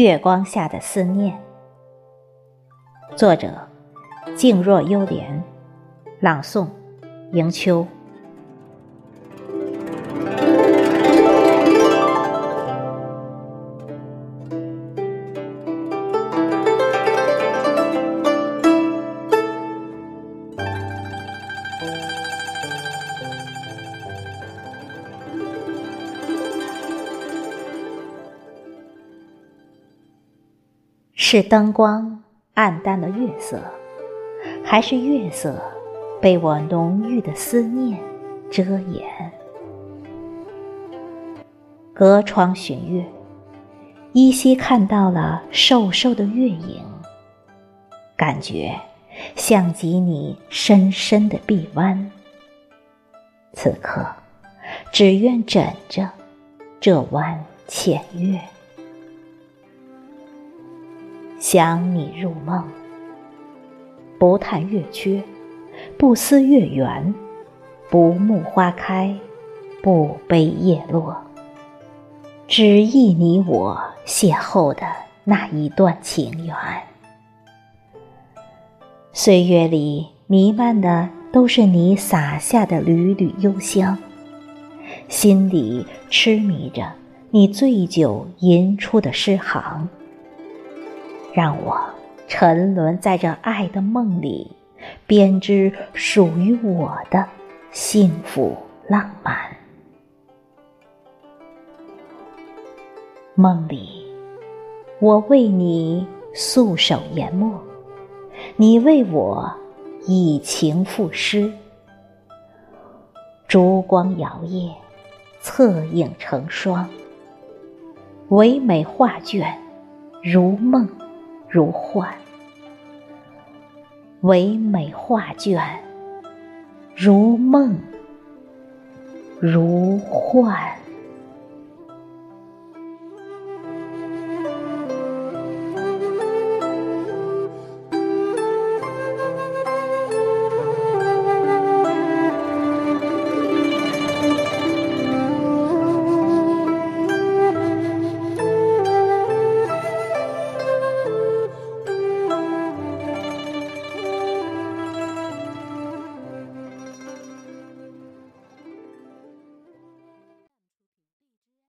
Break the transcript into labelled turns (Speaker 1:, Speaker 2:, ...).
Speaker 1: 月光下的思念，作者：静若幽莲，朗诵：迎秋。是灯光暗淡了月色，还是月色被我浓郁的思念遮掩？隔窗寻月，依稀看到了瘦瘦的月影，感觉像极你深深的臂弯。此刻，只愿枕着这弯浅月。想你入梦，不叹月缺，不思月圆，不慕花开，不悲叶落，只忆你我邂逅的那一段情缘。岁月里弥漫的都是你洒下的缕缕幽香，心里痴迷着你醉酒吟出的诗行。让我沉沦在这爱的梦里，编织属于我的幸福浪漫。梦里，我为你素手研墨，你为我以情赋诗。烛光摇曳，侧影成双，唯美画卷，如梦。如幻，唯美画卷，如梦，如幻。